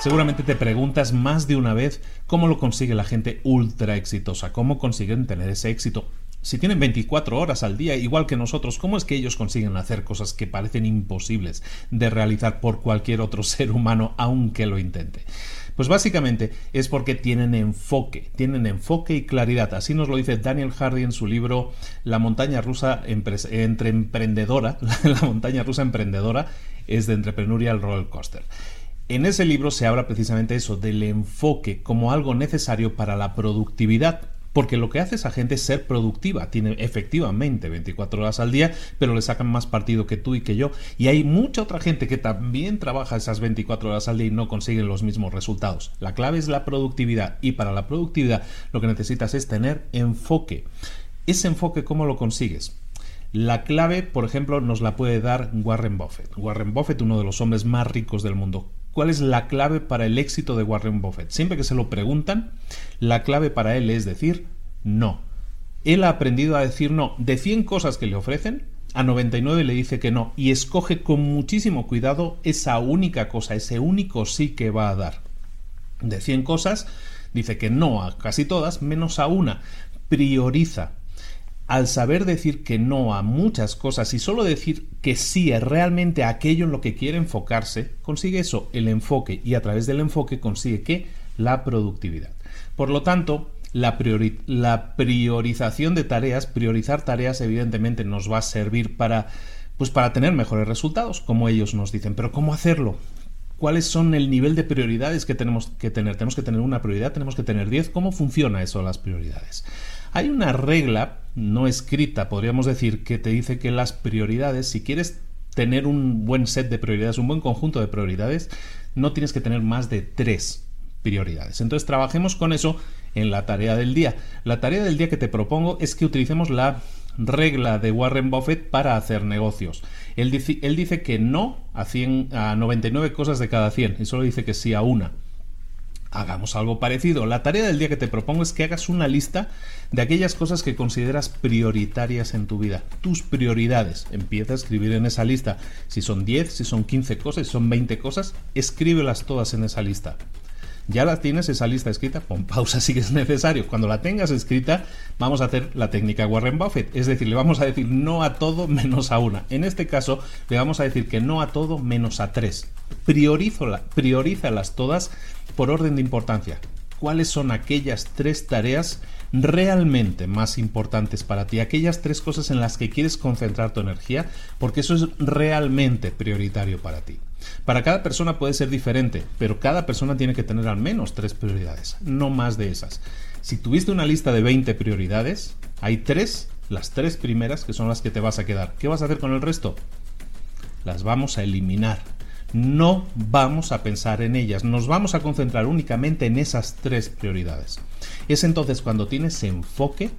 Seguramente te preguntas más de una vez cómo lo consigue la gente ultra exitosa, cómo consiguen tener ese éxito. Si tienen 24 horas al día, igual que nosotros, ¿cómo es que ellos consiguen hacer cosas que parecen imposibles de realizar por cualquier otro ser humano, aunque lo intente? Pues básicamente es porque tienen enfoque, tienen enfoque y claridad. Así nos lo dice Daniel Hardy en su libro La montaña rusa entre emprendedora, la montaña rusa emprendedora es de Entrepreneurial Roller Coaster. En ese libro se habla precisamente eso, del enfoque como algo necesario para la productividad. Porque lo que hace esa gente es ser productiva. Tiene efectivamente 24 horas al día, pero le sacan más partido que tú y que yo. Y hay mucha otra gente que también trabaja esas 24 horas al día y no consigue los mismos resultados. La clave es la productividad. Y para la productividad lo que necesitas es tener enfoque. Ese enfoque, ¿cómo lo consigues? La clave, por ejemplo, nos la puede dar Warren Buffett. Warren Buffett, uno de los hombres más ricos del mundo. ¿Cuál es la clave para el éxito de Warren Buffett? Siempre que se lo preguntan, la clave para él es decir no. Él ha aprendido a decir no. De 100 cosas que le ofrecen, a 99 le dice que no y escoge con muchísimo cuidado esa única cosa, ese único sí que va a dar. De 100 cosas, dice que no a casi todas, menos a una. Prioriza al saber decir que no a muchas cosas y solo decir que sí es realmente aquello en lo que quiere enfocarse, consigue eso, el enfoque, y a través del enfoque consigue que la productividad. Por lo tanto, la, priorización de tareas, priorizar tareas evidentemente nos va a servir para pues para tener mejores resultados, como ellos nos dicen, pero ¿cómo hacerlo? ¿Cuáles son el nivel de prioridades que tenemos que tener? Tenemos que tener una prioridad, tenemos que tener 10. ¿Cómo funciona eso, las prioridades? Hay una regla no escrita, podríamos decir, que te dice que las prioridades, si quieres tener un buen set de prioridades, un buen conjunto de prioridades, no tienes que tener más de tres prioridades. Entonces trabajemos con eso en la tarea del día. La tarea del día que te propongo es que utilicemos la regla de Warren Buffett para hacer negocios. Él dice, que no a, 100, a 99 cosas de cada 100 y solo dice que sí a una hagamos algo parecido. La tarea del día que te propongo es que hagas una lista de aquellas cosas que consideras prioritarias en tu vida. Tus prioridades. Empieza a escribir en esa lista. Si son 10, si son 15 cosas, si son 20 cosas, escríbelas todas en esa lista. Ya la tienes esa lista escrita, pon pausa si es necesario. Cuando la tengas escrita, vamos a hacer la técnica Warren Buffett, es decir, le vamos a decir no a todo menos a una. En este caso, le vamos a decir que no a todo menos a tres. priorízalas todas por orden de importancia. ¿Cuáles son aquellas tres tareas realmente más importantes para ti, aquellas tres cosas en las que quieres concentrar tu energía, porque eso es realmente prioritario para ti. Para cada persona puede ser diferente, pero cada persona tiene que tener al menos tres prioridades, no más de esas. Si tuviste una lista de 20 prioridades, hay tres, las tres primeras que son las que te vas a quedar. ¿Qué vas a hacer con el resto? Las vamos a eliminar no vamos a pensar en ellas, nos vamos a concentrar únicamente en esas tres prioridades. Es entonces cuando tienes enfoque,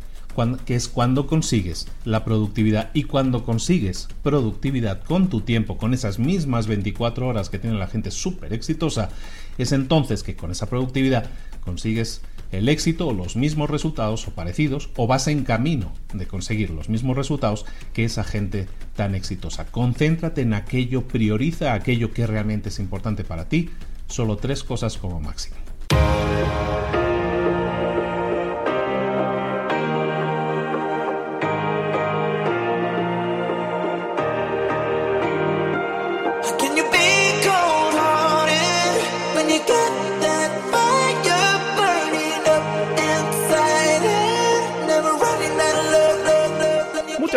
que es cuando consigues la productividad y cuando consigues productividad con tu tiempo, con esas mismas 24 horas que tiene la gente súper exitosa, es entonces que con esa productividad consigues el éxito o los mismos resultados o parecidos o vas en camino de conseguir los mismos resultados que esa gente tan exitosa. Concéntrate en aquello, prioriza aquello que realmente es importante para ti, solo tres cosas como máximo.